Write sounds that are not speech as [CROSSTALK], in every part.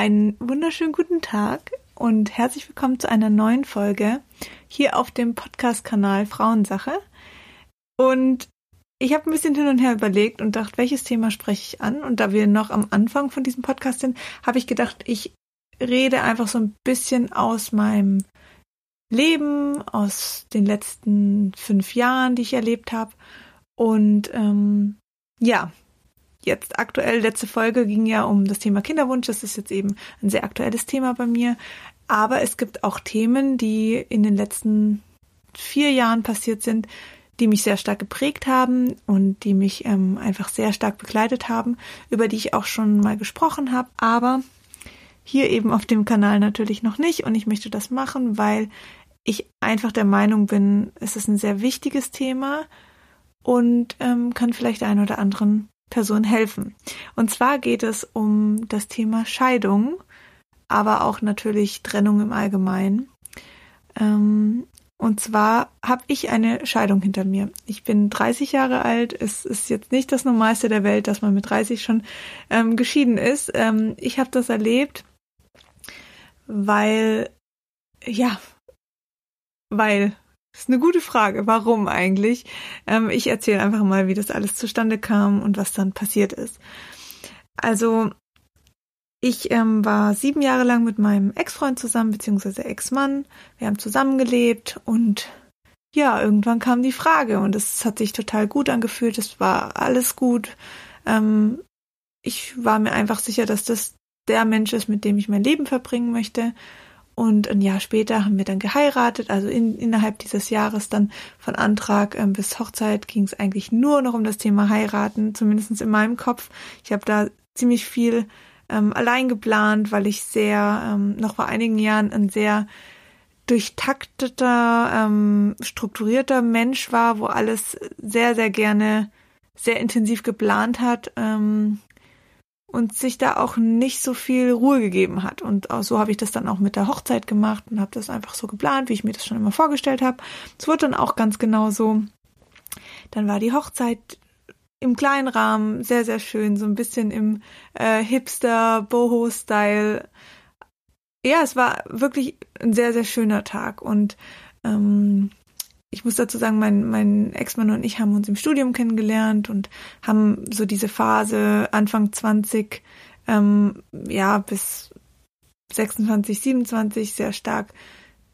Einen wunderschönen guten Tag und herzlich willkommen zu einer neuen Folge hier auf dem Podcast-Kanal Frauensache. Und ich habe ein bisschen hin und her überlegt und dachte, welches Thema spreche ich an? Und da wir noch am Anfang von diesem Podcast sind, habe ich gedacht, ich rede einfach so ein bisschen aus meinem Leben, aus den letzten fünf Jahren, die ich erlebt habe. Und ähm, ja, jetzt aktuell, letzte Folge ging ja um das Thema Kinderwunsch. Das ist jetzt eben ein sehr aktuelles Thema bei mir. Aber es gibt auch Themen, die in den letzten vier Jahren passiert sind, die mich sehr stark geprägt haben und die mich ähm, einfach sehr stark begleitet haben, über die ich auch schon mal gesprochen habe. Aber hier eben auf dem Kanal natürlich noch nicht. Und ich möchte das machen, weil ich einfach der Meinung bin, es ist ein sehr wichtiges Thema und ähm, kann vielleicht einen oder anderen Person helfen. Und zwar geht es um das Thema Scheidung, aber auch natürlich Trennung im Allgemeinen. Ähm, und zwar habe ich eine Scheidung hinter mir. Ich bin 30 Jahre alt. Es ist jetzt nicht das Normalste der Welt, dass man mit 30 schon ähm, geschieden ist. Ähm, ich habe das erlebt, weil, ja, weil das ist eine gute Frage. Warum eigentlich? Ähm, ich erzähle einfach mal, wie das alles zustande kam und was dann passiert ist. Also, ich ähm, war sieben Jahre lang mit meinem Ex-Freund zusammen, beziehungsweise Ex-Mann. Wir haben zusammengelebt und ja, irgendwann kam die Frage und es hat sich total gut angefühlt. Es war alles gut. Ähm, ich war mir einfach sicher, dass das der Mensch ist, mit dem ich mein Leben verbringen möchte. Und ein Jahr später haben wir dann geheiratet. Also in, innerhalb dieses Jahres dann von Antrag ähm, bis Hochzeit ging es eigentlich nur noch um das Thema heiraten, zumindest in meinem Kopf. Ich habe da ziemlich viel ähm, allein geplant, weil ich sehr, ähm, noch vor einigen Jahren ein sehr durchtakteter, ähm, strukturierter Mensch war, wo alles sehr, sehr gerne sehr intensiv geplant hat. Ähm, und sich da auch nicht so viel Ruhe gegeben hat. Und so habe ich das dann auch mit der Hochzeit gemacht und habe das einfach so geplant, wie ich mir das schon immer vorgestellt habe. Es wurde dann auch ganz genau so. Dann war die Hochzeit im kleinen Rahmen sehr, sehr schön, so ein bisschen im äh, Hipster-Boho-Style. Ja, es war wirklich ein sehr, sehr schöner Tag und ähm, ich muss dazu sagen, mein, mein Ex-Mann und ich haben uns im Studium kennengelernt und haben so diese Phase Anfang 20, ähm, ja, bis 26, 27 sehr stark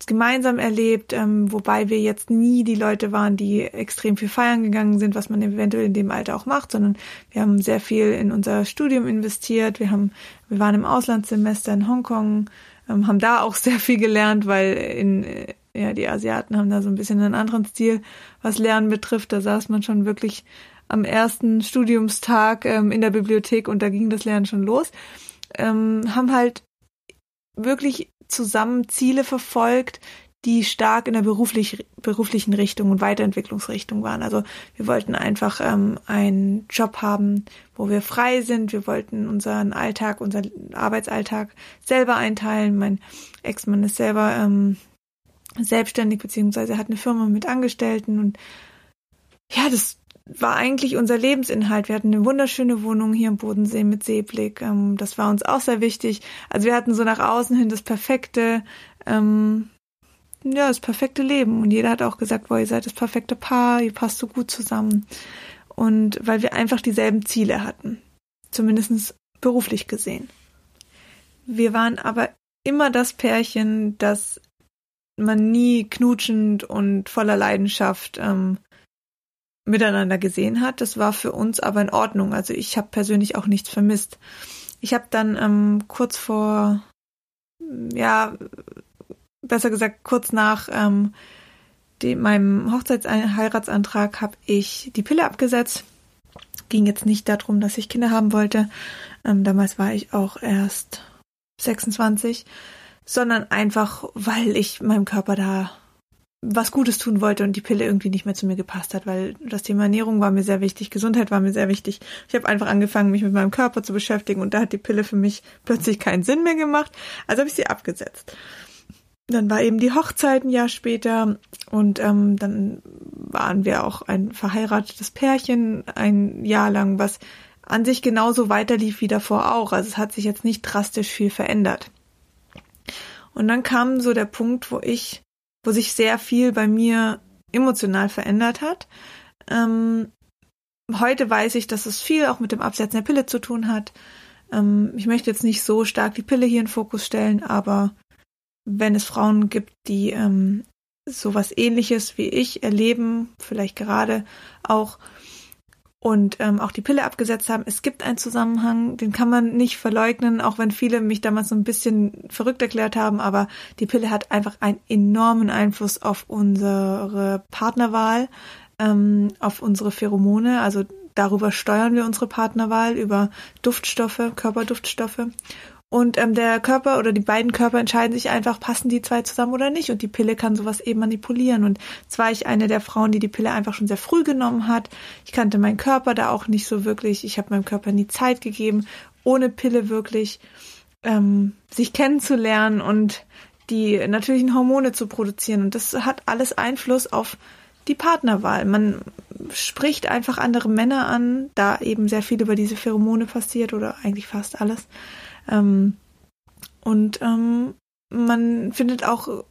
gemeinsam erlebt, ähm, wobei wir jetzt nie die Leute waren, die extrem viel feiern gegangen sind, was man eventuell in dem Alter auch macht, sondern wir haben sehr viel in unser Studium investiert. Wir haben, wir waren im Auslandssemester in Hongkong, ähm, haben da auch sehr viel gelernt, weil in ja, die Asiaten haben da so ein bisschen einen anderen Stil, was Lernen betrifft. Da saß man schon wirklich am ersten Studiumstag ähm, in der Bibliothek und da ging das Lernen schon los. Ähm, haben halt wirklich zusammen Ziele verfolgt, die stark in der beruflich, beruflichen Richtung und Weiterentwicklungsrichtung waren. Also wir wollten einfach ähm, einen Job haben, wo wir frei sind. Wir wollten unseren Alltag, unseren Arbeitsalltag selber einteilen. Mein Ex-Mann ist selber ähm, selbstständig, beziehungsweise hat eine Firma mit Angestellten und ja, das war eigentlich unser Lebensinhalt. Wir hatten eine wunderschöne Wohnung hier im Bodensee mit Seeblick. Ähm, das war uns auch sehr wichtig. Also wir hatten so nach außen hin das perfekte, ähm, ja, das perfekte Leben. Und jeder hat auch gesagt, boah, ihr seid das perfekte Paar, ihr passt so gut zusammen. Und weil wir einfach dieselben Ziele hatten. Zumindest beruflich gesehen. Wir waren aber immer das Pärchen, das man nie knutschend und voller Leidenschaft ähm, miteinander gesehen hat. Das war für uns aber in Ordnung. Also ich habe persönlich auch nichts vermisst. Ich habe dann ähm, kurz vor, ja, besser gesagt kurz nach ähm, dem, meinem Hochzeitsheiratsantrag habe ich die Pille abgesetzt. Ging jetzt nicht darum, dass ich Kinder haben wollte. Ähm, damals war ich auch erst 26 sondern einfach, weil ich meinem Körper da was Gutes tun wollte und die Pille irgendwie nicht mehr zu mir gepasst hat, weil das Thema Ernährung war mir sehr wichtig, Gesundheit war mir sehr wichtig. Ich habe einfach angefangen, mich mit meinem Körper zu beschäftigen und da hat die Pille für mich plötzlich keinen Sinn mehr gemacht, also habe ich sie abgesetzt. Dann war eben die Hochzeit ein Jahr später und ähm, dann waren wir auch ein verheiratetes Pärchen ein Jahr lang, was an sich genauso weiterlief wie davor auch. Also es hat sich jetzt nicht drastisch viel verändert. Und dann kam so der Punkt, wo ich, wo sich sehr viel bei mir emotional verändert hat. Ähm, heute weiß ich, dass es viel auch mit dem Absetzen der Pille zu tun hat. Ähm, ich möchte jetzt nicht so stark die Pille hier in Fokus stellen, aber wenn es Frauen gibt, die ähm, sowas ähnliches wie ich erleben, vielleicht gerade auch und ähm, auch die Pille abgesetzt haben. Es gibt einen Zusammenhang, den kann man nicht verleugnen, auch wenn viele mich damals so ein bisschen verrückt erklärt haben, aber die Pille hat einfach einen enormen Einfluss auf unsere Partnerwahl, ähm, auf unsere Pheromone, also darüber steuern wir unsere Partnerwahl, über Duftstoffe, Körperduftstoffe. Und ähm, der Körper oder die beiden Körper entscheiden sich einfach, passen die zwei zusammen oder nicht. Und die Pille kann sowas eben manipulieren. Und zwar ich eine der Frauen, die die Pille einfach schon sehr früh genommen hat. Ich kannte meinen Körper da auch nicht so wirklich. Ich habe meinem Körper nie Zeit gegeben, ohne Pille wirklich ähm, sich kennenzulernen und die natürlichen Hormone zu produzieren. Und das hat alles Einfluss auf die Partnerwahl. Man spricht einfach andere Männer an, da eben sehr viel über diese Pheromone passiert oder eigentlich fast alles. Ähm, und ähm, man findet auch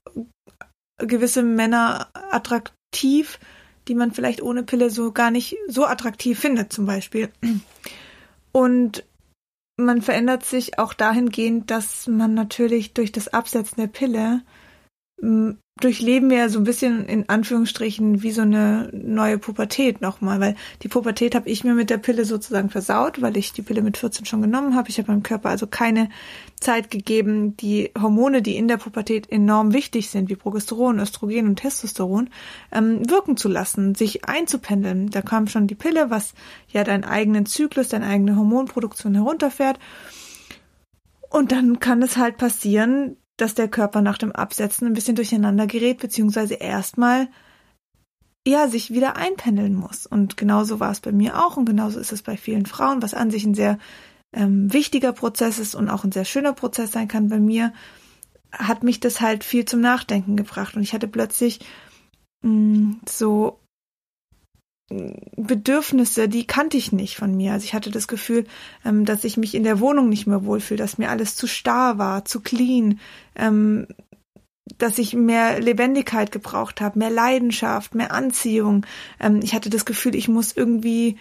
gewisse Männer attraktiv, die man vielleicht ohne Pille so gar nicht so attraktiv findet, zum Beispiel. Und man verändert sich auch dahingehend, dass man natürlich durch das Absetzen der Pille durchleben wir so ein bisschen in Anführungsstrichen wie so eine neue Pubertät nochmal, weil die Pubertät habe ich mir mit der Pille sozusagen versaut, weil ich die Pille mit 14 schon genommen habe. Ich habe meinem Körper also keine Zeit gegeben, die Hormone, die in der Pubertät enorm wichtig sind, wie Progesteron, Östrogen und Testosteron, ähm, wirken zu lassen, sich einzupendeln. Da kam schon die Pille, was ja deinen eigenen Zyklus, deine eigene Hormonproduktion herunterfährt. Und dann kann es halt passieren, dass der Körper nach dem Absetzen ein bisschen durcheinander gerät, beziehungsweise erstmal ja, sich wieder einpendeln muss. Und genauso war es bei mir auch und genauso ist es bei vielen Frauen, was an sich ein sehr ähm, wichtiger Prozess ist und auch ein sehr schöner Prozess sein kann. Bei mir hat mich das halt viel zum Nachdenken gebracht und ich hatte plötzlich mh, mm, so Bedürfnisse, die kannte ich nicht von mir. Also ich hatte das Gefühl, ähm, dass ich mich in der Wohnung nicht mehr wohlfühle, dass mir alles zu starr war, zu clean, ähm, dass ich mehr Lebendigkeit gebraucht habe, mehr Leidenschaft, mehr Anziehung. Ähm, ich hatte das Gefühl, ich muss irgendwie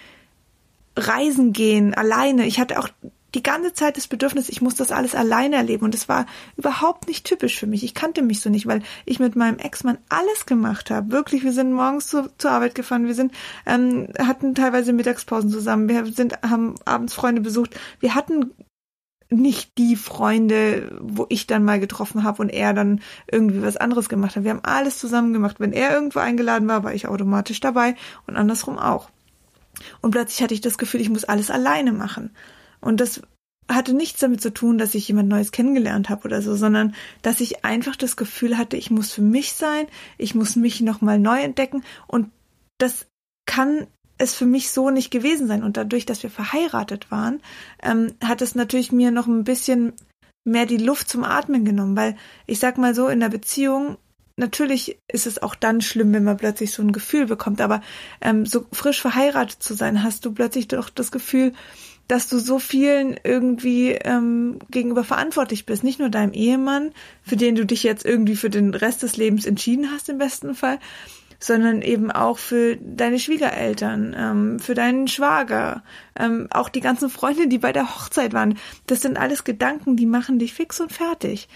reisen gehen, alleine. Ich hatte auch die ganze Zeit das Bedürfnis, ich muss das alles alleine erleben. Und das war überhaupt nicht typisch für mich. Ich kannte mich so nicht, weil ich mit meinem Ex-Mann alles gemacht habe. Wirklich, wir sind morgens zu, zur Arbeit gefahren, wir sind, ähm, hatten teilweise Mittagspausen zusammen, wir sind, haben abends Freunde besucht. Wir hatten nicht die Freunde, wo ich dann mal getroffen habe und er dann irgendwie was anderes gemacht hat. Wir haben alles zusammen gemacht. Wenn er irgendwo eingeladen war, war ich automatisch dabei und andersrum auch. Und plötzlich hatte ich das Gefühl, ich muss alles alleine machen. Und das hatte nichts damit zu tun, dass ich jemand Neues kennengelernt habe oder so, sondern dass ich einfach das Gefühl hatte, ich muss für mich sein, ich muss mich nochmal neu entdecken. Und das kann es für mich so nicht gewesen sein. Und dadurch, dass wir verheiratet waren, ähm, hat es natürlich mir noch ein bisschen mehr die Luft zum Atmen genommen, weil ich sag mal so, in der Beziehung, natürlich ist es auch dann schlimm, wenn man plötzlich so ein Gefühl bekommt, aber ähm, so frisch verheiratet zu sein, hast du plötzlich doch das Gefühl, dass du so vielen irgendwie ähm, gegenüber verantwortlich bist. Nicht nur deinem Ehemann, für den du dich jetzt irgendwie für den Rest des Lebens entschieden hast im besten Fall, sondern eben auch für deine Schwiegereltern, ähm, für deinen Schwager, ähm, auch die ganzen Freunde, die bei der Hochzeit waren. Das sind alles Gedanken, die machen dich fix und fertig.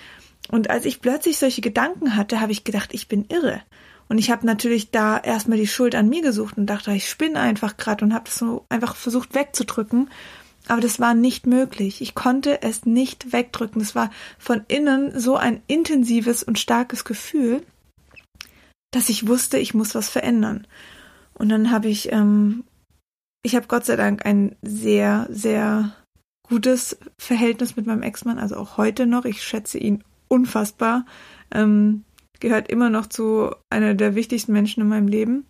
Und als ich plötzlich solche Gedanken hatte, habe ich gedacht, ich bin irre. Und ich habe natürlich da erstmal die Schuld an mir gesucht und dachte, ich spinne einfach gerade und habe das so einfach versucht wegzudrücken. Aber das war nicht möglich. Ich konnte es nicht wegdrücken. Es war von innen so ein intensives und starkes Gefühl, dass ich wusste, ich muss was verändern. Und dann habe ich, ähm, ich habe Gott sei Dank ein sehr, sehr gutes Verhältnis mit meinem Ex-Mann, also auch heute noch. Ich schätze ihn unfassbar. Ähm, gehört immer noch zu einer der wichtigsten Menschen in meinem Leben.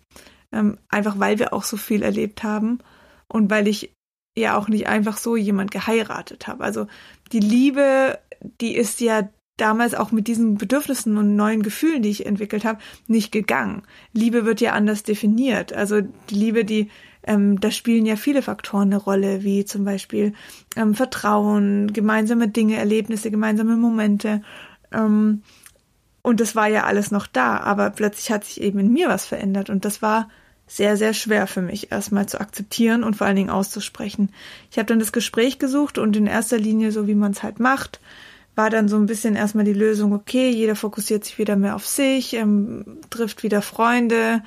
Ähm, einfach weil wir auch so viel erlebt haben und weil ich ja auch nicht einfach so jemand geheiratet habe. Also die Liebe, die ist ja damals auch mit diesen Bedürfnissen und neuen Gefühlen, die ich entwickelt habe, nicht gegangen. Liebe wird ja anders definiert. Also die Liebe, die ähm, da spielen ja viele Faktoren eine Rolle, wie zum Beispiel ähm, Vertrauen, gemeinsame Dinge, Erlebnisse, gemeinsame Momente. Ähm, und das war ja alles noch da, aber plötzlich hat sich eben in mir was verändert und das war sehr, sehr schwer für mich erstmal zu akzeptieren und vor allen Dingen auszusprechen. Ich habe dann das Gespräch gesucht und in erster Linie, so wie man es halt macht, war dann so ein bisschen erstmal die Lösung, okay, jeder fokussiert sich wieder mehr auf sich, ähm, trifft wieder Freunde.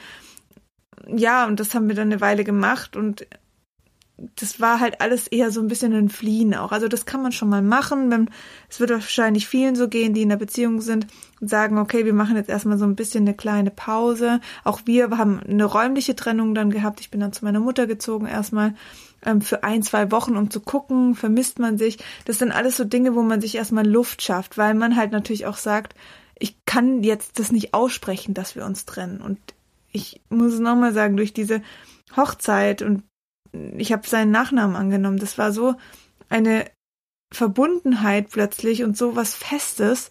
Ja, und das haben wir dann eine Weile gemacht und das war halt alles eher so ein bisschen ein Fliehen auch. Also das kann man schon mal machen. Es wird wahrscheinlich vielen so gehen, die in der Beziehung sind und sagen, okay, wir machen jetzt erstmal so ein bisschen eine kleine Pause. Auch wir haben eine räumliche Trennung dann gehabt. Ich bin dann zu meiner Mutter gezogen erstmal ähm, für ein, zwei Wochen, um zu gucken, vermisst man sich. Das sind alles so Dinge, wo man sich erstmal Luft schafft, weil man halt natürlich auch sagt, ich kann jetzt das nicht aussprechen, dass wir uns trennen. Und ich muss es nochmal sagen, durch diese Hochzeit und ich habe seinen Nachnamen angenommen. Das war so eine Verbundenheit plötzlich und so was Festes.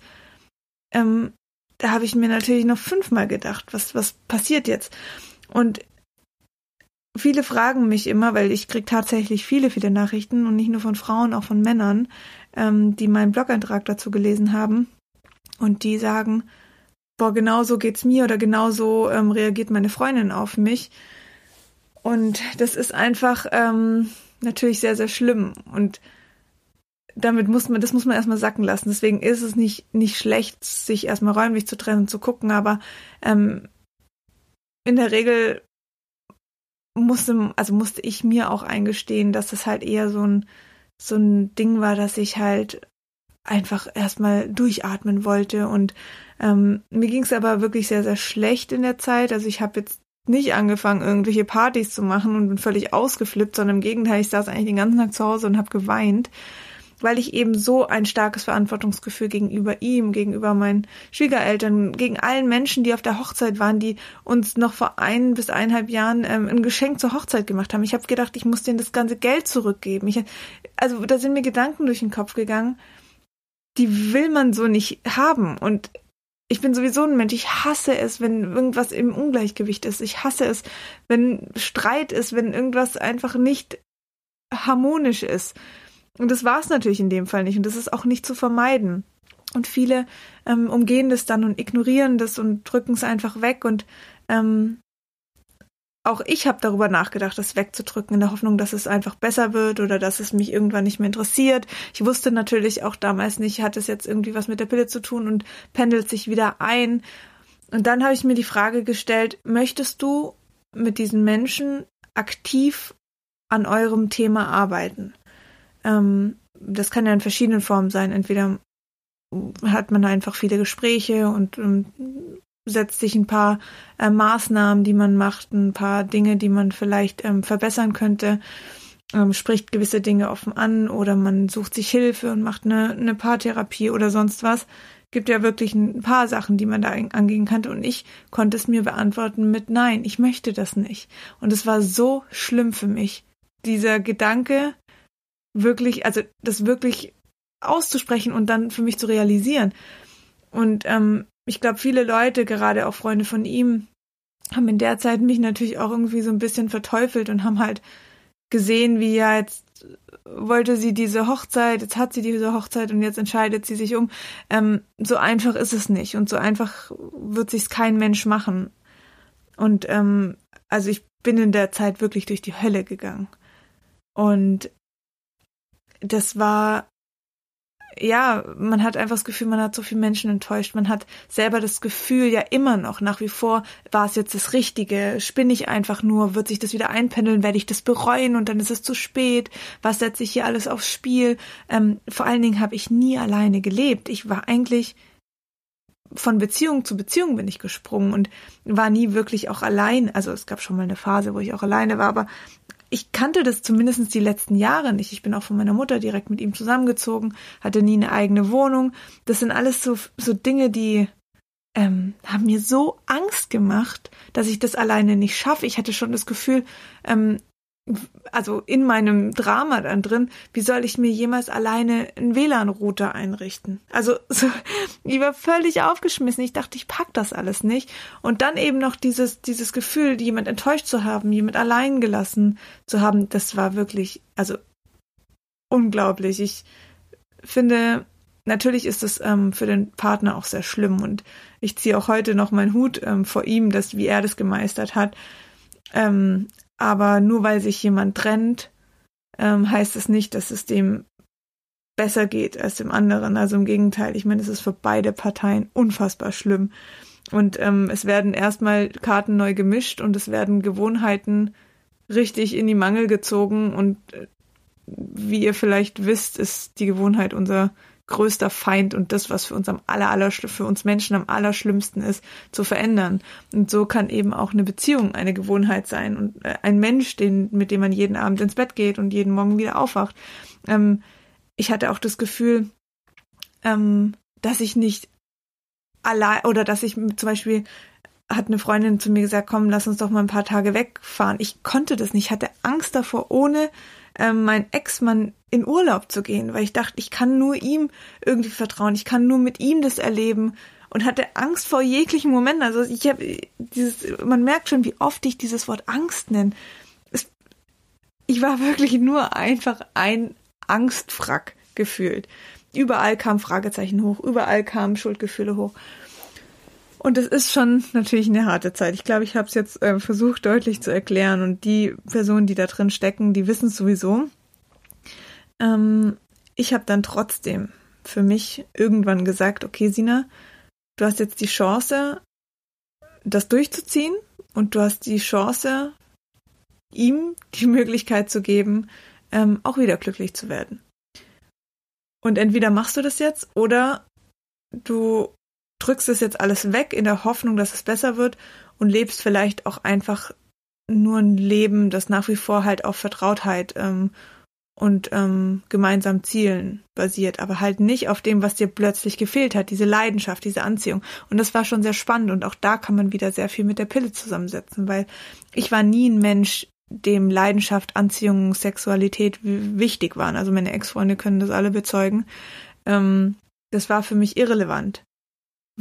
Ähm, da habe ich mir natürlich noch fünfmal gedacht, was, was passiert jetzt? Und viele fragen mich immer, weil ich kriege tatsächlich viele, viele Nachrichten und nicht nur von Frauen, auch von Männern, ähm, die meinen Blog-Eintrag dazu gelesen haben und die sagen, boah, genau so geht's mir oder genau so ähm, reagiert meine Freundin auf mich. Und das ist einfach ähm, natürlich sehr, sehr schlimm. Und damit muss man, das muss man erstmal sacken lassen. Deswegen ist es nicht, nicht schlecht, sich erstmal räumlich zu trennen und zu gucken, aber ähm, in der Regel musste, also musste ich mir auch eingestehen, dass das halt eher so ein, so ein Ding war, dass ich halt einfach erstmal durchatmen wollte. Und ähm, mir ging es aber wirklich sehr, sehr schlecht in der Zeit. Also ich habe jetzt nicht angefangen, irgendwelche Partys zu machen und bin völlig ausgeflippt, sondern im Gegenteil, ich saß eigentlich den ganzen Tag zu Hause und habe geweint, weil ich eben so ein starkes Verantwortungsgefühl gegenüber ihm, gegenüber meinen Schwiegereltern, gegen allen Menschen, die auf der Hochzeit waren, die uns noch vor ein bis eineinhalb Jahren ähm, ein Geschenk zur Hochzeit gemacht haben. Ich habe gedacht, ich muss denen das ganze Geld zurückgeben. Ich, also da sind mir Gedanken durch den Kopf gegangen, die will man so nicht haben. Und ich bin sowieso ein Mensch. Ich hasse es, wenn irgendwas im Ungleichgewicht ist. Ich hasse es, wenn Streit ist, wenn irgendwas einfach nicht harmonisch ist. Und das war es natürlich in dem Fall nicht. Und das ist auch nicht zu vermeiden. Und viele ähm, umgehen das dann und ignorieren das und drücken es einfach weg. Und ähm, auch ich habe darüber nachgedacht, das wegzudrücken, in der Hoffnung, dass es einfach besser wird oder dass es mich irgendwann nicht mehr interessiert. Ich wusste natürlich auch damals nicht, hat es jetzt irgendwie was mit der Pille zu tun und pendelt sich wieder ein. Und dann habe ich mir die Frage gestellt, möchtest du mit diesen Menschen aktiv an eurem Thema arbeiten? Ähm, das kann ja in verschiedenen Formen sein. Entweder hat man einfach viele Gespräche und ähm, setzt sich ein paar äh, Maßnahmen, die man macht, ein paar Dinge, die man vielleicht ähm, verbessern könnte, ähm, spricht gewisse Dinge offen an oder man sucht sich Hilfe und macht eine, eine Paartherapie oder sonst was. Gibt ja wirklich ein paar Sachen, die man da angehen könnte und ich konnte es mir beantworten mit Nein, ich möchte das nicht. Und es war so schlimm für mich, dieser Gedanke wirklich, also das wirklich auszusprechen und dann für mich zu realisieren. Und ähm, ich glaube, viele Leute, gerade auch Freunde von ihm, haben in der Zeit mich natürlich auch irgendwie so ein bisschen verteufelt und haben halt gesehen, wie ja jetzt wollte sie diese Hochzeit, jetzt hat sie diese Hochzeit und jetzt entscheidet sie sich um. Ähm, so einfach ist es nicht und so einfach wird sich's kein Mensch machen. Und ähm, also ich bin in der Zeit wirklich durch die Hölle gegangen. Und das war ja, man hat einfach das Gefühl, man hat so viele Menschen enttäuscht. Man hat selber das Gefühl ja immer noch, nach wie vor, war es jetzt das Richtige? Spinne ich einfach nur? Wird sich das wieder einpendeln? Werde ich das bereuen und dann ist es zu spät? Was setze ich hier alles aufs Spiel? Ähm, vor allen Dingen habe ich nie alleine gelebt. Ich war eigentlich von Beziehung zu Beziehung bin ich gesprungen und war nie wirklich auch allein. Also es gab schon mal eine Phase, wo ich auch alleine war, aber ich kannte das zumindest die letzten Jahre nicht. Ich bin auch von meiner Mutter direkt mit ihm zusammengezogen, hatte nie eine eigene Wohnung. Das sind alles so, so Dinge, die ähm, haben mir so Angst gemacht, dass ich das alleine nicht schaffe. Ich hatte schon das Gefühl, ähm, also in meinem Drama dann drin, wie soll ich mir jemals alleine einen WLAN-Router einrichten? Also [LAUGHS] so, ich war völlig aufgeschmissen. Ich dachte, ich pack das alles nicht. Und dann eben noch dieses, dieses Gefühl, jemand enttäuscht zu haben, jemand allein gelassen zu haben, das war wirklich, also unglaublich. Ich finde, natürlich ist es ähm, für den Partner auch sehr schlimm und ich ziehe auch heute noch meinen Hut ähm, vor ihm, dass wie er das gemeistert hat. Ähm, aber nur weil sich jemand trennt, ähm, heißt es nicht, dass es dem besser geht als dem anderen. Also im Gegenteil, ich meine, es ist für beide Parteien unfassbar schlimm. Und ähm, es werden erstmal Karten neu gemischt und es werden Gewohnheiten richtig in die Mangel gezogen. Und äh, wie ihr vielleicht wisst, ist die Gewohnheit unser größter Feind und das, was für uns am aller, aller für uns Menschen am allerschlimmsten ist, zu verändern. Und so kann eben auch eine Beziehung eine Gewohnheit sein und äh, ein Mensch, den, mit dem man jeden Abend ins Bett geht und jeden Morgen wieder aufwacht. Ähm, ich hatte auch das Gefühl, ähm, dass ich nicht allein oder dass ich zum Beispiel hat eine Freundin zu mir gesagt, komm, lass uns doch mal ein paar Tage wegfahren. Ich konnte das nicht, ich hatte Angst davor, ohne ähm, mein Ex-Mann in Urlaub zu gehen, weil ich dachte, ich kann nur ihm irgendwie vertrauen, ich kann nur mit ihm das erleben und hatte Angst vor jeglichen Momenten. Also ich habe dieses, man merkt schon, wie oft ich dieses Wort Angst nenne. Es, ich war wirklich nur einfach ein Angstfrack gefühlt. Überall kamen Fragezeichen hoch, überall kamen Schuldgefühle hoch. Und es ist schon natürlich eine harte Zeit. Ich glaube, ich habe es jetzt äh, versucht deutlich zu erklären und die Personen, die da drin stecken, die wissen es sowieso. Ähm, ich habe dann trotzdem für mich irgendwann gesagt, okay, Sina, du hast jetzt die Chance, das durchzuziehen und du hast die Chance, ihm die Möglichkeit zu geben, ähm, auch wieder glücklich zu werden. Und entweder machst du das jetzt oder du drückst es jetzt alles weg in der Hoffnung, dass es besser wird und lebst vielleicht auch einfach nur ein Leben, das nach wie vor halt auf Vertrautheit ähm, und ähm, gemeinsam Zielen basiert, aber halt nicht auf dem, was dir plötzlich gefehlt hat, diese Leidenschaft, diese Anziehung. Und das war schon sehr spannend und auch da kann man wieder sehr viel mit der Pille zusammensetzen, weil ich war nie ein Mensch, dem Leidenschaft, Anziehung, Sexualität wichtig waren. Also meine Ex-Freunde können das alle bezeugen. Ähm, das war für mich irrelevant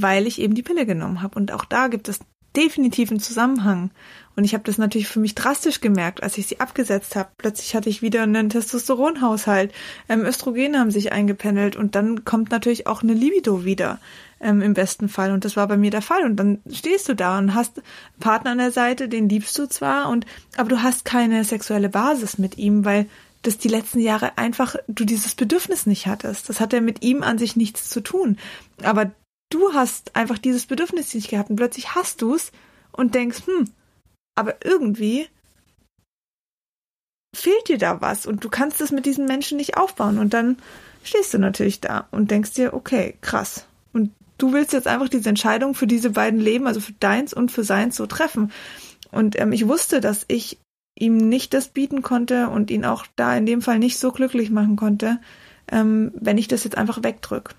weil ich eben die Pille genommen habe. Und auch da gibt es definitiv einen Zusammenhang. Und ich habe das natürlich für mich drastisch gemerkt, als ich sie abgesetzt habe. Plötzlich hatte ich wieder einen Testosteronhaushalt. Ähm, Östrogene haben sich eingependelt und dann kommt natürlich auch eine Libido wieder ähm, im besten Fall. Und das war bei mir der Fall. Und dann stehst du da und hast einen Partner an der Seite, den liebst du zwar, und aber du hast keine sexuelle Basis mit ihm, weil das die letzten Jahre einfach du dieses Bedürfnis nicht hattest. Das hat ja mit ihm an sich nichts zu tun. Aber du hast einfach dieses Bedürfnis nicht gehabt und plötzlich hast du es und denkst, hm, aber irgendwie fehlt dir da was und du kannst es mit diesen Menschen nicht aufbauen und dann stehst du natürlich da und denkst dir, okay, krass. Und du willst jetzt einfach diese Entscheidung für diese beiden Leben, also für deins und für seins so treffen. Und ähm, ich wusste, dass ich ihm nicht das bieten konnte und ihn auch da in dem Fall nicht so glücklich machen konnte, ähm, wenn ich das jetzt einfach wegdrück.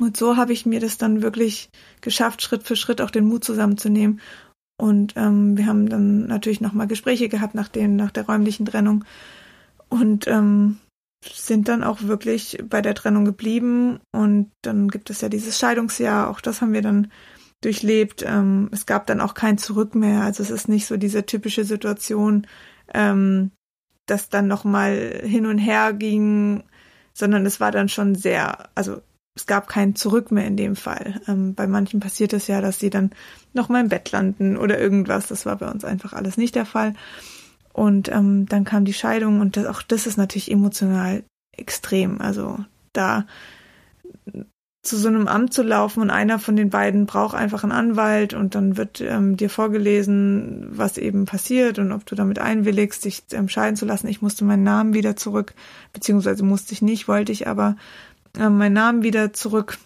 Und so habe ich mir das dann wirklich geschafft, Schritt für Schritt auch den Mut zusammenzunehmen. Und ähm, wir haben dann natürlich nochmal Gespräche gehabt nach, den, nach der räumlichen Trennung und ähm, sind dann auch wirklich bei der Trennung geblieben. Und dann gibt es ja dieses Scheidungsjahr, auch das haben wir dann durchlebt. Ähm, es gab dann auch kein Zurück mehr. Also es ist nicht so diese typische Situation, ähm, dass dann nochmal hin und her ging, sondern es war dann schon sehr, also es gab kein Zurück mehr in dem Fall. Ähm, bei manchen passiert es ja, dass sie dann noch mal im Bett landen oder irgendwas. Das war bei uns einfach alles nicht der Fall. Und ähm, dann kam die Scheidung und das, auch das ist natürlich emotional extrem. Also da zu so einem Amt zu laufen und einer von den beiden braucht einfach einen Anwalt und dann wird ähm, dir vorgelesen, was eben passiert und ob du damit einwilligst, dich ähm, scheiden zu lassen. Ich musste meinen Namen wieder zurück, beziehungsweise musste ich nicht, wollte ich aber äh, meinen Namen wieder zurück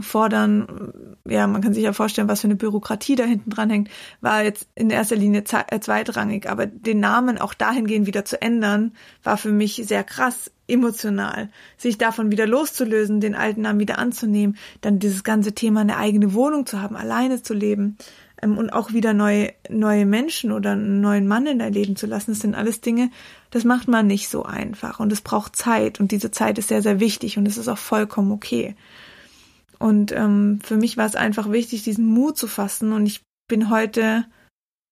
fordern. Ja, man kann sich ja vorstellen, was für eine Bürokratie da hinten dran hängt, war jetzt in erster Linie äh, zweitrangig, aber den Namen auch dahingehend wieder zu ändern, war für mich sehr krass emotional. Sich davon wieder loszulösen, den alten Namen wieder anzunehmen, dann dieses ganze Thema eine eigene Wohnung zu haben, alleine zu leben, ähm, und auch wieder neue, neue Menschen oder einen neuen Mann in dein Leben zu lassen. Das sind alles Dinge, das macht man nicht so einfach und es braucht Zeit und diese Zeit ist sehr, sehr wichtig und es ist auch vollkommen okay. Und ähm, für mich war es einfach wichtig, diesen Mut zu fassen und ich bin heute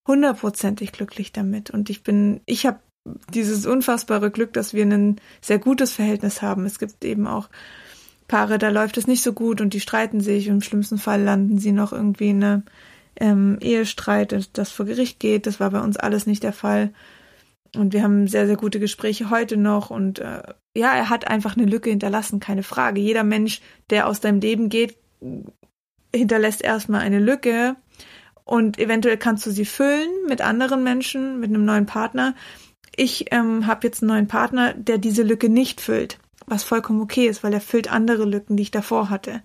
hundertprozentig glücklich damit und ich bin, ich habe dieses unfassbare Glück, dass wir ein sehr gutes Verhältnis haben. Es gibt eben auch Paare, da läuft es nicht so gut und die streiten sich und im schlimmsten Fall landen sie noch irgendwie in eine ähm, Ehestreit, das vor Gericht geht. Das war bei uns alles nicht der Fall. Und wir haben sehr, sehr gute Gespräche heute noch. Und äh, ja, er hat einfach eine Lücke hinterlassen, keine Frage. Jeder Mensch, der aus deinem Leben geht, hinterlässt erstmal eine Lücke. Und eventuell kannst du sie füllen mit anderen Menschen, mit einem neuen Partner. Ich ähm, habe jetzt einen neuen Partner, der diese Lücke nicht füllt was vollkommen okay ist, weil er füllt andere Lücken, die ich davor hatte.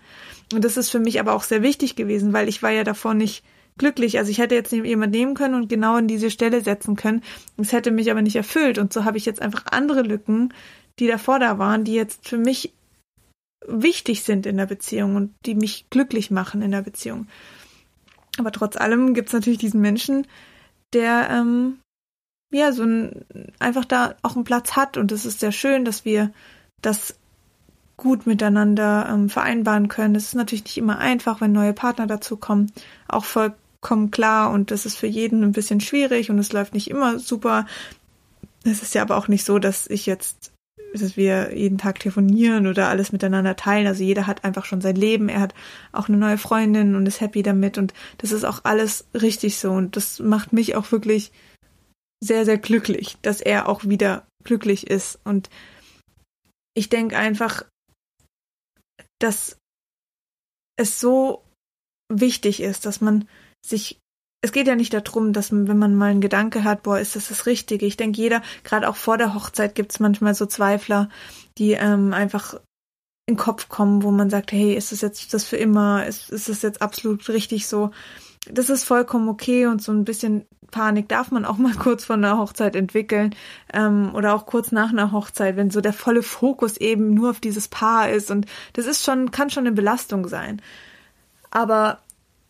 Und das ist für mich aber auch sehr wichtig gewesen, weil ich war ja davor nicht glücklich. Also ich hätte jetzt jemand nehmen können und genau an diese Stelle setzen können. Es hätte mich aber nicht erfüllt. Und so habe ich jetzt einfach andere Lücken, die davor da waren, die jetzt für mich wichtig sind in der Beziehung und die mich glücklich machen in der Beziehung. Aber trotz allem gibt es natürlich diesen Menschen, der ähm, ja so ein, einfach da auch einen Platz hat und es ist sehr schön, dass wir das gut miteinander ähm, vereinbaren können. Es ist natürlich nicht immer einfach, wenn neue Partner dazu kommen. Auch vollkommen klar und das ist für jeden ein bisschen schwierig und es läuft nicht immer super. Es ist ja aber auch nicht so, dass ich jetzt, dass wir jeden Tag telefonieren oder alles miteinander teilen. Also jeder hat einfach schon sein Leben. Er hat auch eine neue Freundin und ist happy damit und das ist auch alles richtig so und das macht mich auch wirklich sehr, sehr glücklich, dass er auch wieder glücklich ist und ich denke einfach, dass es so wichtig ist, dass man sich es geht ja nicht darum, dass man, wenn man mal einen Gedanke hat, boah, ist das das Richtige? Ich denke, jeder, gerade auch vor der Hochzeit gibt es manchmal so Zweifler, die ähm, einfach in den Kopf kommen, wo man sagt, hey, ist das jetzt das für immer? Ist, ist das jetzt absolut richtig so? das ist vollkommen okay und so ein bisschen Panik darf man auch [LAUGHS] mal kurz vor einer Hochzeit entwickeln ähm, oder auch kurz nach einer Hochzeit, wenn so der volle Fokus eben nur auf dieses Paar ist und das ist schon kann schon eine Belastung sein. Aber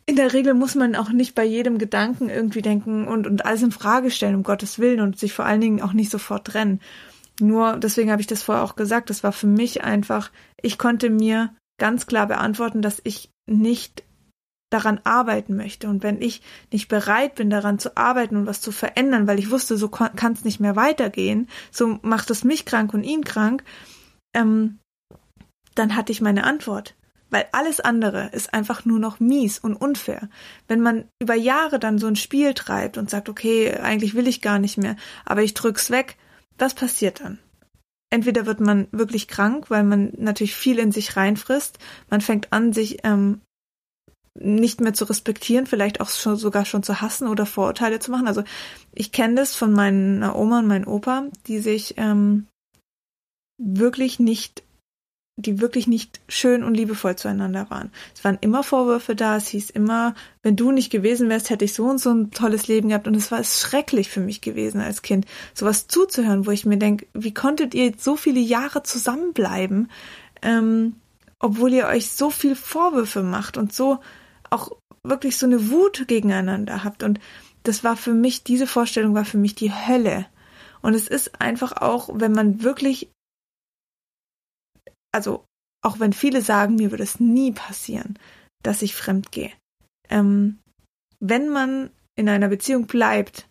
in der Regel muss man auch nicht bei jedem Gedanken irgendwie denken und und alles in Frage stellen um Gottes willen und sich vor allen Dingen auch nicht sofort trennen. Nur deswegen habe ich das vorher auch gesagt. Das war für mich einfach. Ich konnte mir ganz klar beantworten, dass ich nicht daran arbeiten möchte. Und wenn ich nicht bereit bin, daran zu arbeiten und was zu verändern, weil ich wusste, so kann es nicht mehr weitergehen, so macht es mich krank und ihn krank, ähm, dann hatte ich meine Antwort. Weil alles andere ist einfach nur noch mies und unfair. Wenn man über Jahre dann so ein Spiel treibt und sagt, okay, eigentlich will ich gar nicht mehr, aber ich drück's weg, was passiert dann? Entweder wird man wirklich krank, weil man natürlich viel in sich reinfrisst, man fängt an, sich ähm, nicht mehr zu respektieren, vielleicht auch schon, sogar schon zu hassen oder Vorurteile zu machen. Also ich kenne das von meiner Oma und meinem Opa, die sich ähm, wirklich nicht, die wirklich nicht schön und liebevoll zueinander waren. Es waren immer Vorwürfe da, es hieß immer, wenn du nicht gewesen wärst, hätte ich so und so ein tolles Leben gehabt und es war schrecklich für mich gewesen als Kind, sowas zuzuhören, wo ich mir denke, wie konntet ihr so viele Jahre zusammenbleiben, ähm, obwohl ihr euch so viel Vorwürfe macht und so auch wirklich so eine Wut gegeneinander habt. Und das war für mich, diese Vorstellung war für mich die Hölle. Und es ist einfach auch, wenn man wirklich, also auch wenn viele sagen, mir würde es nie passieren, dass ich fremd gehe. Ähm, wenn man in einer Beziehung bleibt,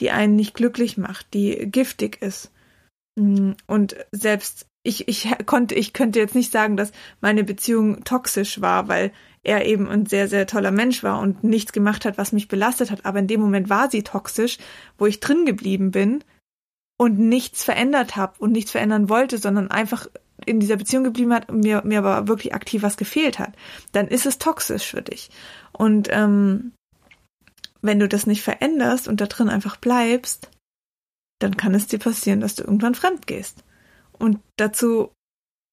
die einen nicht glücklich macht, die giftig ist, mm, und selbst ich, ich [LAUGHS] konnte, ich könnte jetzt nicht sagen, dass meine Beziehung toxisch war, weil er eben ein sehr, sehr toller Mensch war und nichts gemacht hat, was mich belastet hat. Aber in dem Moment war sie toxisch, wo ich drin geblieben bin und nichts verändert habe und nichts verändern wollte, sondern einfach in dieser Beziehung geblieben hat und mir, mir aber wirklich aktiv was gefehlt hat, dann ist es toxisch für dich. Und ähm, wenn du das nicht veränderst und da drin einfach bleibst, dann kann es dir passieren, dass du irgendwann fremd gehst. Und dazu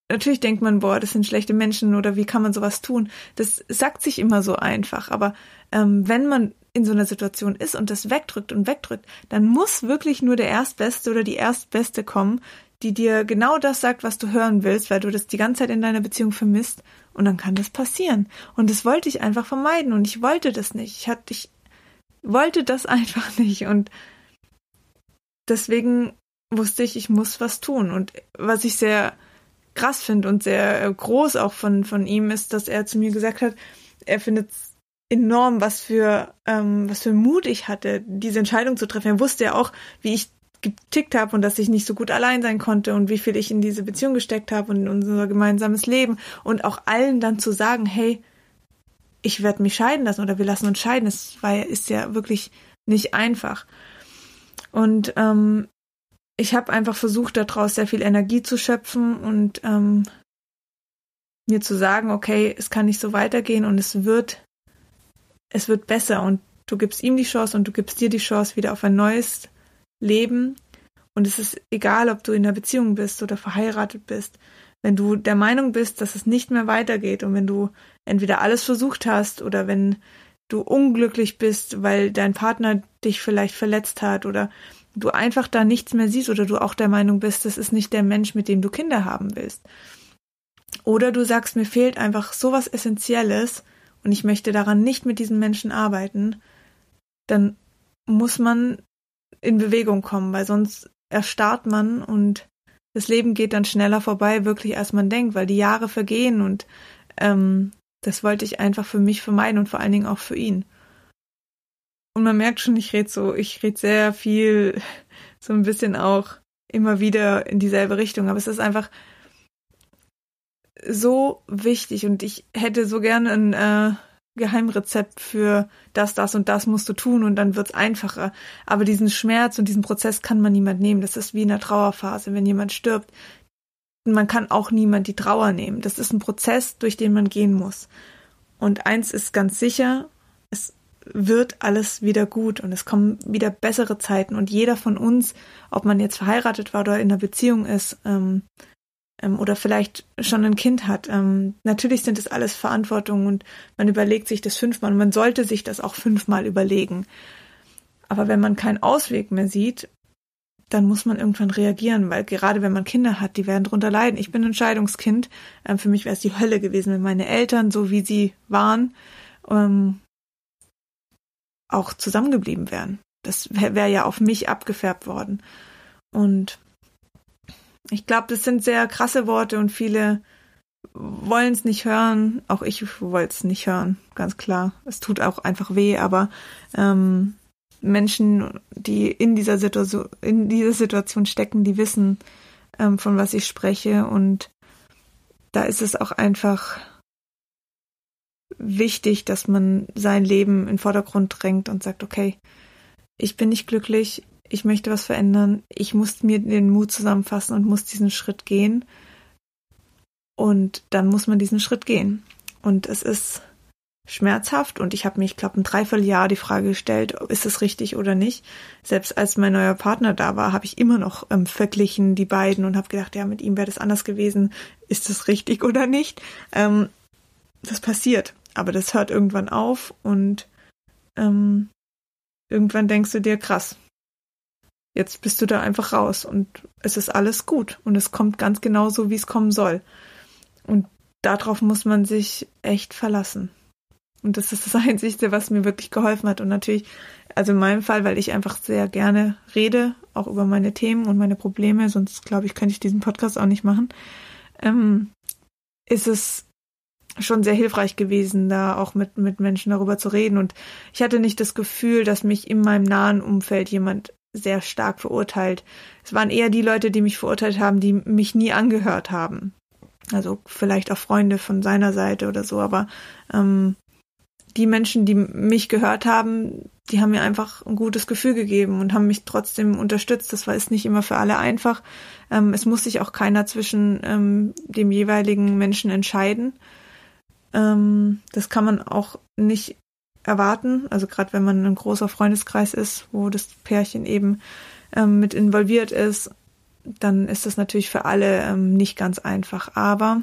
natürlich denkt man, boah, das sind schlechte Menschen oder wie kann man sowas tun? Das sagt sich immer so einfach. Aber ähm, wenn man in so einer Situation ist und das wegdrückt und wegdrückt, dann muss wirklich nur der Erstbeste oder die Erstbeste kommen, die dir genau das sagt, was du hören willst, weil du das die ganze Zeit in deiner Beziehung vermisst und dann kann das passieren. Und das wollte ich einfach vermeiden und ich wollte das nicht. Ich hatte, ich, wollte das [LAUGHS] einfach nicht und deswegen wusste ich, ich muss was tun. Und was ich sehr krass finde und sehr äh, groß auch von, von ihm ist, dass er zu mir gesagt hat, er findet enorm, was für, ähm, was für Mut ich hatte, diese Entscheidung zu treffen. Er wusste ja auch, wie ich getickt habe und dass ich nicht so gut allein sein konnte und wie viel ich in diese Beziehung gesteckt habe und in unser gemeinsames Leben und auch allen dann zu sagen, hey, ich werde mich scheiden lassen oder wir lassen uns scheiden, das war, ist ja wirklich nicht einfach. Und ähm, ich habe einfach versucht, daraus sehr viel Energie zu schöpfen und ähm, mir zu sagen, okay, es kann nicht so weitergehen und es wird, es wird besser und du gibst ihm die Chance und du gibst dir die Chance wieder auf ein neues Leben. Und es ist egal, ob du in einer Beziehung bist oder verheiratet bist. Wenn du der Meinung bist, dass es nicht mehr weitergeht und wenn du entweder alles versucht hast oder wenn du unglücklich bist, weil dein Partner dich vielleicht verletzt hat oder du einfach da nichts mehr siehst oder du auch der Meinung bist, das ist nicht der Mensch, mit dem du Kinder haben willst. Oder du sagst, mir fehlt einfach sowas Essentielles und ich möchte daran nicht mit diesen Menschen arbeiten, dann muss man in Bewegung kommen, weil sonst erstarrt man und das Leben geht dann schneller vorbei, wirklich als man denkt, weil die Jahre vergehen und ähm, das wollte ich einfach für mich vermeiden und vor allen Dingen auch für ihn. Und man merkt schon, ich rede so, ich rede sehr viel, [LAUGHS] so ein bisschen auch immer wieder in dieselbe Richtung. Aber es ist einfach so wichtig und ich hätte so gerne ein äh, Geheimrezept für das, das und das musst du tun und dann wird's einfacher. Aber diesen Schmerz und diesen Prozess kann man niemand nehmen. Das ist wie in der Trauerphase, wenn jemand stirbt. Man kann auch niemand die Trauer nehmen. Das ist ein Prozess, durch den man gehen muss. Und eins ist ganz sicher, es wird alles wieder gut und es kommen wieder bessere Zeiten und jeder von uns, ob man jetzt verheiratet war oder in einer Beziehung ist ähm, ähm, oder vielleicht schon ein Kind hat, ähm, natürlich sind es alles Verantwortungen und man überlegt sich das fünfmal und man sollte sich das auch fünfmal überlegen. Aber wenn man keinen Ausweg mehr sieht, dann muss man irgendwann reagieren, weil gerade wenn man Kinder hat, die werden drunter leiden. Ich bin ein Scheidungskind. Ähm, für mich wäre es die Hölle gewesen, wenn meine Eltern, so wie sie waren, ähm, auch zusammengeblieben wären. Das wäre wär ja auf mich abgefärbt worden. Und ich glaube, das sind sehr krasse Worte und viele wollen es nicht hören. Auch ich wollte es nicht hören, ganz klar. Es tut auch einfach weh, aber ähm, Menschen, die in dieser Situation, in dieser Situation stecken, die wissen, ähm, von was ich spreche und da ist es auch einfach wichtig, dass man sein Leben in den Vordergrund drängt und sagt, okay, ich bin nicht glücklich, ich möchte was verändern, ich muss mir den Mut zusammenfassen und muss diesen Schritt gehen. Und dann muss man diesen Schritt gehen. Und es ist schmerzhaft und ich habe mich, ich glaube, ein Dreivierteljahr die Frage gestellt, ist es richtig oder nicht. Selbst als mein neuer Partner da war, habe ich immer noch ähm, verglichen die beiden und habe gedacht, ja, mit ihm wäre das anders gewesen. Ist es richtig oder nicht? Ähm, das passiert, aber das hört irgendwann auf und ähm, irgendwann denkst du dir, krass, jetzt bist du da einfach raus und es ist alles gut und es kommt ganz genau so, wie es kommen soll. Und darauf muss man sich echt verlassen. Und das ist das [LAUGHS] Einzige, was mir wirklich geholfen hat. Und natürlich, also in meinem Fall, weil ich einfach sehr gerne rede, auch über meine Themen und meine Probleme, sonst glaube ich, könnte ich diesen Podcast auch nicht machen, ähm, ist es schon sehr hilfreich gewesen, da auch mit, mit Menschen darüber zu reden. Und ich hatte nicht das Gefühl, dass mich in meinem nahen Umfeld jemand sehr stark verurteilt. Es waren eher die Leute, die mich verurteilt haben, die mich nie angehört haben. Also vielleicht auch Freunde von seiner Seite oder so, aber ähm, die Menschen, die mich gehört haben, die haben mir einfach ein gutes Gefühl gegeben und haben mich trotzdem unterstützt. Das war ist nicht immer für alle einfach. Ähm, es muss sich auch keiner zwischen ähm, dem jeweiligen Menschen entscheiden. Ähm, das kann man auch nicht erwarten. Also gerade wenn man ein großer Freundeskreis ist, wo das Pärchen eben ähm, mit involviert ist, dann ist das natürlich für alle ähm, nicht ganz einfach. Aber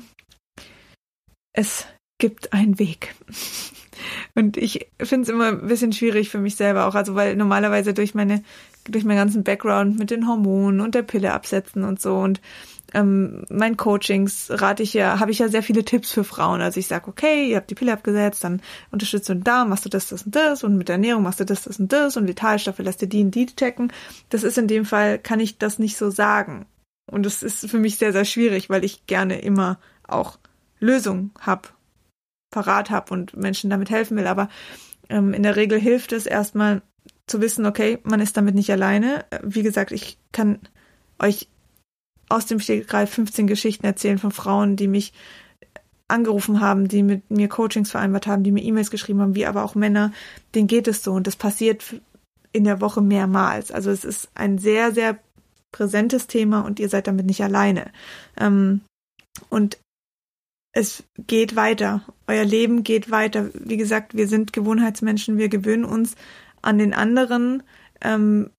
es gibt einen Weg. [LAUGHS] Und ich finde es immer ein bisschen schwierig für mich selber auch, also weil normalerweise durch meine durch meinen ganzen Background mit den Hormonen und der Pille absetzen und so und ähm, meinen Coachings rate ich ja, habe ich ja sehr viele Tipps für Frauen. Also ich sage, okay, ihr habt die Pille abgesetzt, dann unterstützt du den Darm, machst du das, das und das und mit der Ernährung machst du das, das und das und Vitalstoffe lässt dir die und die checken. Das ist in dem Fall, kann ich das nicht so sagen. Und das ist für mich sehr, sehr schwierig, weil ich gerne immer auch Lösungen hab, parat hab und Menschen damit helfen will. Aber ähm, in der Regel hilft es erstmal zu wissen, okay, man ist damit nicht alleine. Wie gesagt, ich kann euch aus dem Stegreif 15 Geschichten erzählen von Frauen, die mich angerufen haben, die mit mir Coachings vereinbart haben, die mir E-Mails geschrieben haben, wie aber auch Männer, denen geht es so und das passiert in der Woche mehrmals. Also es ist ein sehr, sehr präsentes Thema und ihr seid damit nicht alleine. Ähm, und es geht weiter. Euer Leben geht weiter. Wie gesagt, wir sind Gewohnheitsmenschen, wir gewöhnen uns an den anderen. Ähm,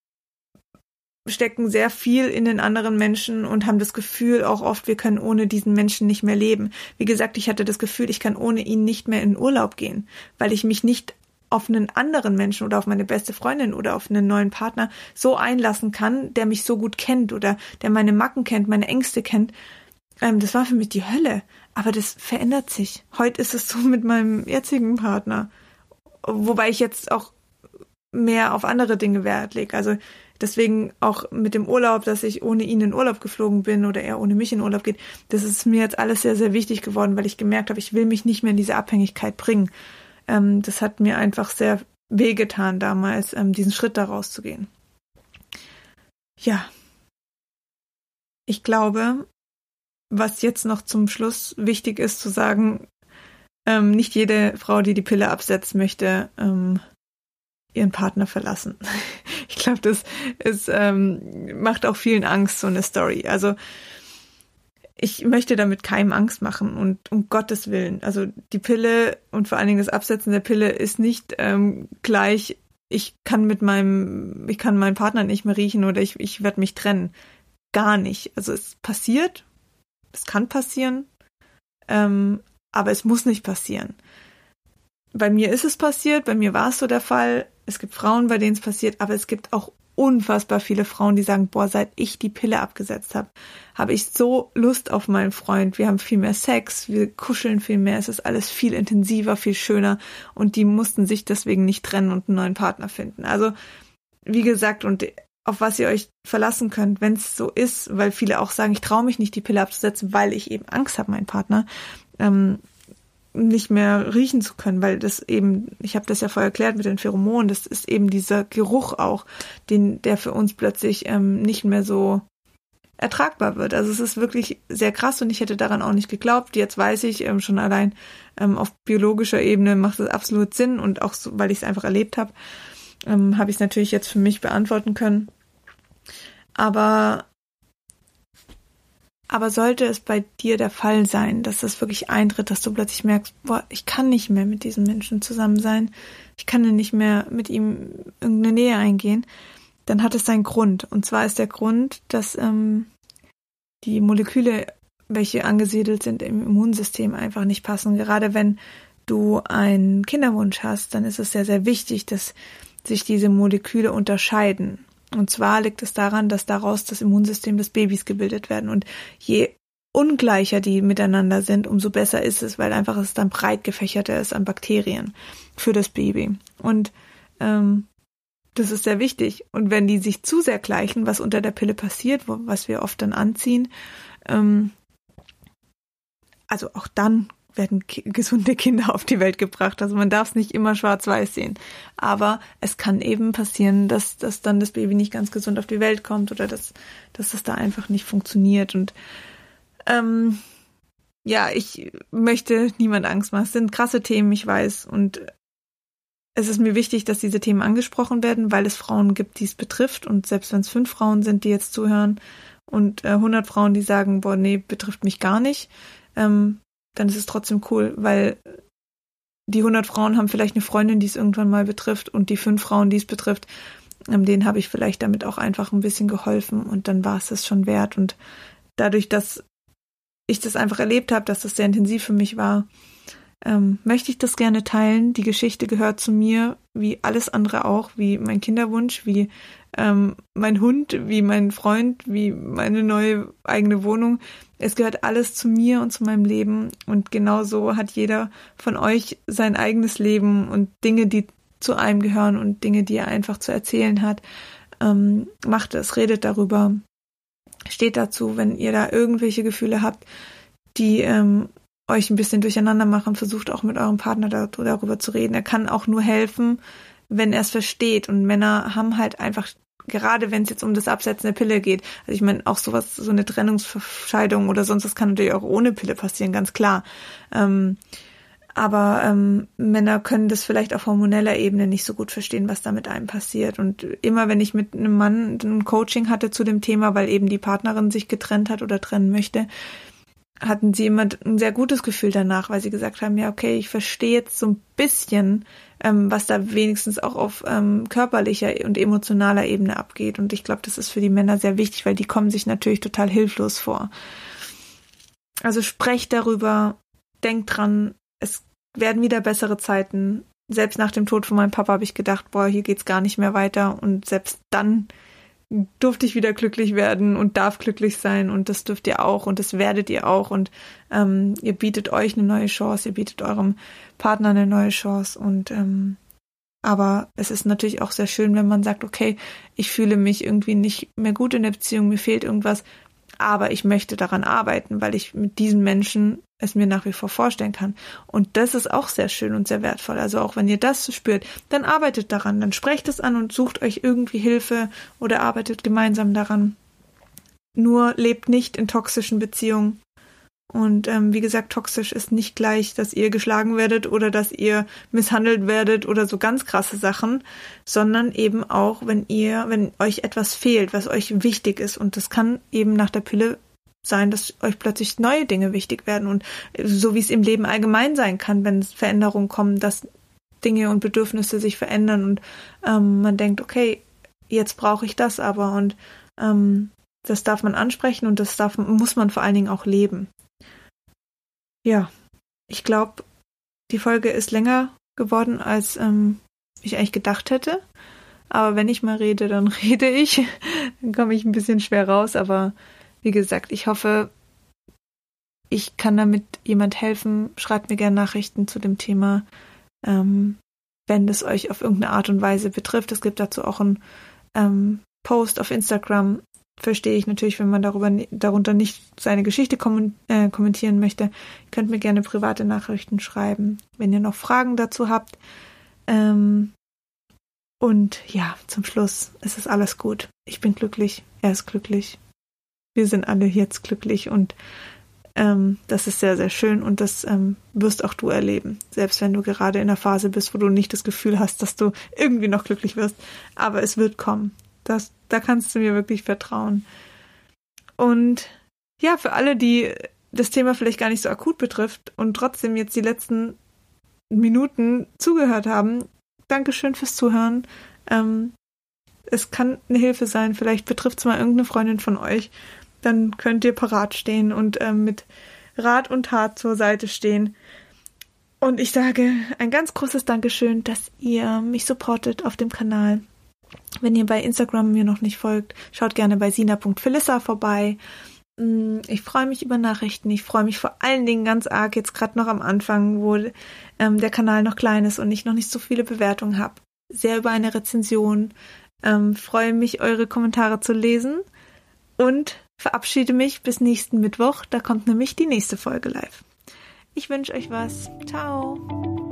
stecken sehr viel in den anderen Menschen und haben das Gefühl auch oft, wir können ohne diesen Menschen nicht mehr leben. Wie gesagt, ich hatte das Gefühl, ich kann ohne ihn nicht mehr in Urlaub gehen, weil ich mich nicht auf einen anderen Menschen oder auf meine beste Freundin oder auf einen neuen Partner so einlassen kann, der mich so gut kennt oder der meine Macken kennt, meine Ängste kennt. Ähm, das war für mich die Hölle. Aber das verändert sich. Heute ist es so [LAUGHS] mit meinem jetzigen Partner. Wobei ich jetzt auch mehr auf andere Dinge Wert lege. Also Deswegen auch mit dem Urlaub, dass ich ohne ihn in Urlaub geflogen bin oder er ohne mich in Urlaub geht, das ist mir jetzt alles sehr, sehr wichtig geworden, weil ich gemerkt habe, ich will mich nicht mehr in diese Abhängigkeit bringen. Ähm, das hat mir einfach sehr wehgetan damals, ähm, diesen Schritt daraus zu gehen. Ja. Ich glaube, was jetzt noch zum Schluss wichtig ist zu sagen, ähm, nicht jede Frau, die die Pille absetzt, möchte ähm, ihren Partner verlassen. [LAUGHS] Ich glaube, das ist, ähm, macht auch vielen Angst, so eine Story. Also ich möchte damit keinem Angst machen und um Gottes Willen. Also die Pille und vor allen Dingen das Absetzen der Pille ist nicht ähm, gleich, ich kann mit meinem, ich kann meinen Partner nicht mehr riechen oder ich, ich werde mich trennen. Gar nicht. Also es passiert, es kann passieren, ähm, aber es muss nicht passieren. Bei mir ist es passiert, bei mir war es so der Fall, es gibt Frauen, bei denen es passiert, aber es gibt auch unfassbar viele Frauen, die sagen, boah, seit ich die Pille abgesetzt habe, habe ich so Lust auf meinen Freund. Wir haben viel mehr Sex, wir kuscheln viel mehr, es ist alles viel intensiver, viel schöner und die mussten sich deswegen nicht trennen und einen neuen Partner finden. Also, wie gesagt, und auf was ihr euch verlassen könnt, wenn es so ist, weil viele auch sagen, ich traue mich nicht, die Pille abzusetzen, weil ich eben Angst habe, meinen Partner. Ähm, nicht mehr riechen zu können, weil das eben, ich habe das ja vorher erklärt mit den Pheromonen, das ist eben dieser Geruch auch, den der für uns plötzlich ähm, nicht mehr so ertragbar wird. Also es ist wirklich sehr krass und ich hätte daran auch nicht geglaubt. Jetzt weiß ich ähm, schon allein ähm, auf biologischer Ebene macht es absolut Sinn und auch so, weil ich es einfach erlebt habe, ähm, habe ich es natürlich jetzt für mich beantworten können. Aber aber sollte es bei dir der Fall sein, dass das wirklich eintritt, dass du plötzlich merkst, boah, ich kann nicht mehr mit diesem Menschen zusammen sein, ich kann nicht mehr mit ihm irgendeine Nähe eingehen, dann hat es seinen Grund. Und zwar ist der Grund, dass ähm, die Moleküle, welche angesiedelt sind im Immunsystem, einfach nicht passen. Gerade wenn du einen Kinderwunsch hast, dann ist es sehr, sehr wichtig, dass sich diese Moleküle unterscheiden. Und zwar liegt es daran, dass daraus das Immunsystem des Babys gebildet werden. Und je ungleicher die miteinander sind, umso besser ist es, weil einfach es dann breit gefächerter ist an Bakterien für das Baby. Und ähm, das ist sehr wichtig. Und wenn die sich zu sehr gleichen, was unter der Pille passiert, was wir oft dann anziehen, ähm, also auch dann werden gesunde Kinder auf die Welt gebracht. Also man darf es nicht immer schwarz-weiß sehen. Aber es kann eben passieren, dass, dass dann das Baby nicht ganz gesund auf die Welt kommt oder dass, dass es da einfach nicht funktioniert. Und ähm, ja, ich möchte niemand Angst machen. Es sind krasse Themen, ich weiß. Und es ist mir wichtig, dass diese Themen angesprochen werden, weil es Frauen gibt, die es betrifft. Und selbst wenn es fünf Frauen sind, die jetzt zuhören und äh, 100 Frauen, die sagen, boah, nee, betrifft mich gar nicht, ähm, dann ist es trotzdem cool, weil die 100 Frauen haben vielleicht eine Freundin, die es irgendwann mal betrifft und die fünf Frauen, die es betrifft, ähm, denen habe ich vielleicht damit auch einfach ein bisschen geholfen und dann war es das schon wert und dadurch, dass ich das einfach erlebt habe, dass das sehr intensiv für mich war, ähm, möchte ich das gerne teilen. Die Geschichte gehört zu mir, wie alles andere auch, wie mein Kinderwunsch, wie ähm, mein Hund, wie mein Freund, wie meine neue eigene Wohnung. Es gehört alles zu mir und zu meinem Leben. Und genauso hat jeder von euch sein eigenes Leben und Dinge, die zu einem gehören und Dinge, die er einfach zu erzählen hat. Ähm, macht es, redet darüber, steht dazu, wenn ihr da irgendwelche Gefühle habt, die ähm, euch ein bisschen durcheinander machen, versucht auch mit eurem Partner darüber zu reden. Er kann auch nur helfen, wenn er es versteht. Und Männer haben halt einfach, gerade wenn es jetzt um das Absetzen der Pille geht, also ich meine, auch sowas, so eine Trennungsverscheidung oder sonst, das kann natürlich auch ohne Pille passieren, ganz klar. Ähm, aber ähm, Männer können das vielleicht auf hormoneller Ebene nicht so gut verstehen, was da mit einem passiert. Und immer wenn ich mit einem Mann ein Coaching hatte zu dem Thema, weil eben die Partnerin sich getrennt hat oder trennen möchte, hatten sie immer ein sehr gutes Gefühl danach, weil sie gesagt haben, ja, okay, ich verstehe jetzt so ein bisschen, ähm, was da wenigstens auch auf ähm, körperlicher und emotionaler Ebene abgeht. Und ich glaube, das ist für die Männer sehr wichtig, weil die kommen sich natürlich total hilflos vor. Also sprecht darüber, denkt dran, es werden wieder bessere Zeiten. Selbst nach dem Tod von meinem Papa habe ich gedacht, boah, hier geht's gar nicht mehr weiter. Und selbst dann durfte ich wieder glücklich werden und darf glücklich sein und das dürft ihr auch und das werdet ihr auch und ähm, ihr bietet euch eine neue Chance, ihr bietet eurem Partner eine neue Chance und ähm, aber es ist natürlich auch sehr schön, wenn man sagt, okay, ich fühle mich irgendwie nicht mehr gut in der Beziehung, mir fehlt irgendwas, aber ich möchte daran arbeiten, weil ich mit diesen Menschen es mir nach wie vor vorstellen kann. Und das ist auch sehr schön und sehr wertvoll. Also auch wenn ihr das spürt, dann arbeitet daran, dann sprecht es an und sucht euch irgendwie Hilfe oder arbeitet gemeinsam daran. Nur lebt nicht in toxischen Beziehungen. Und ähm, wie gesagt, toxisch ist nicht gleich, dass ihr geschlagen werdet oder dass ihr misshandelt werdet oder so ganz krasse Sachen, sondern eben auch, wenn ihr, wenn euch etwas fehlt, was euch wichtig ist. Und das kann eben nach der Pille sein, dass euch plötzlich neue Dinge wichtig werden und so wie es im Leben allgemein sein kann, wenn Veränderungen kommen, dass Dinge und Bedürfnisse sich verändern und ähm, man denkt, okay, jetzt brauche ich das aber und ähm, das darf man ansprechen und das darf, muss man vor allen Dingen auch leben. Ja, ich glaube, die Folge ist länger geworden, als ähm, ich eigentlich gedacht hätte. Aber wenn ich mal rede, dann [LAUGHS] rede ich. dann komme ich ein bisschen schwer raus, aber wie gesagt, ich hoffe, ich kann damit jemand helfen. Schreibt mir gerne Nachrichten zu dem Thema, ähm, wenn das euch auf irgendeine Art und Weise betrifft. Es gibt dazu auch einen ähm, Post auf Instagram. Verstehe ich natürlich, wenn man darüber darunter nicht seine Geschichte äh, kommentieren möchte. Ihr könnt mir gerne private Nachrichten schreiben, wenn ihr noch Fragen dazu habt. Ähm, und ja, zum Schluss ist es alles gut. Ich bin glücklich, er ist glücklich wir sind alle jetzt glücklich und ähm, das ist sehr, sehr schön und das ähm, wirst auch du erleben. Selbst wenn du gerade in einer Phase bist, wo du nicht das Gefühl hast, dass du irgendwie noch glücklich wirst. Aber es wird kommen. Das, da kannst du mir wirklich vertrauen. Und ja, für alle, die das Thema vielleicht gar nicht so akut betrifft und trotzdem jetzt die letzten Minuten zugehört haben, Dankeschön fürs Zuhören. Ähm, es kann eine Hilfe sein. Vielleicht betrifft es mal irgendeine Freundin von euch dann könnt ihr parat stehen und äh, mit Rat und Tat zur Seite stehen. Und ich sage ein ganz großes Dankeschön, dass ihr mich supportet auf dem Kanal. Wenn ihr bei Instagram mir noch nicht folgt, schaut gerne bei sina.philissa vorbei. Mm, ich freue mich über Nachrichten. Ich freue mich vor allen Dingen ganz arg jetzt gerade noch am Anfang, wo ähm, der Kanal noch klein ist und ich noch nicht so viele Bewertungen habe. Sehr über eine Rezension. Ähm, freue mich, eure Kommentare zu lesen. Und verabschiede mich bis nächsten Mittwoch. Da kommt nämlich die nächste Folge live. Ich wünsche euch was. Ciao.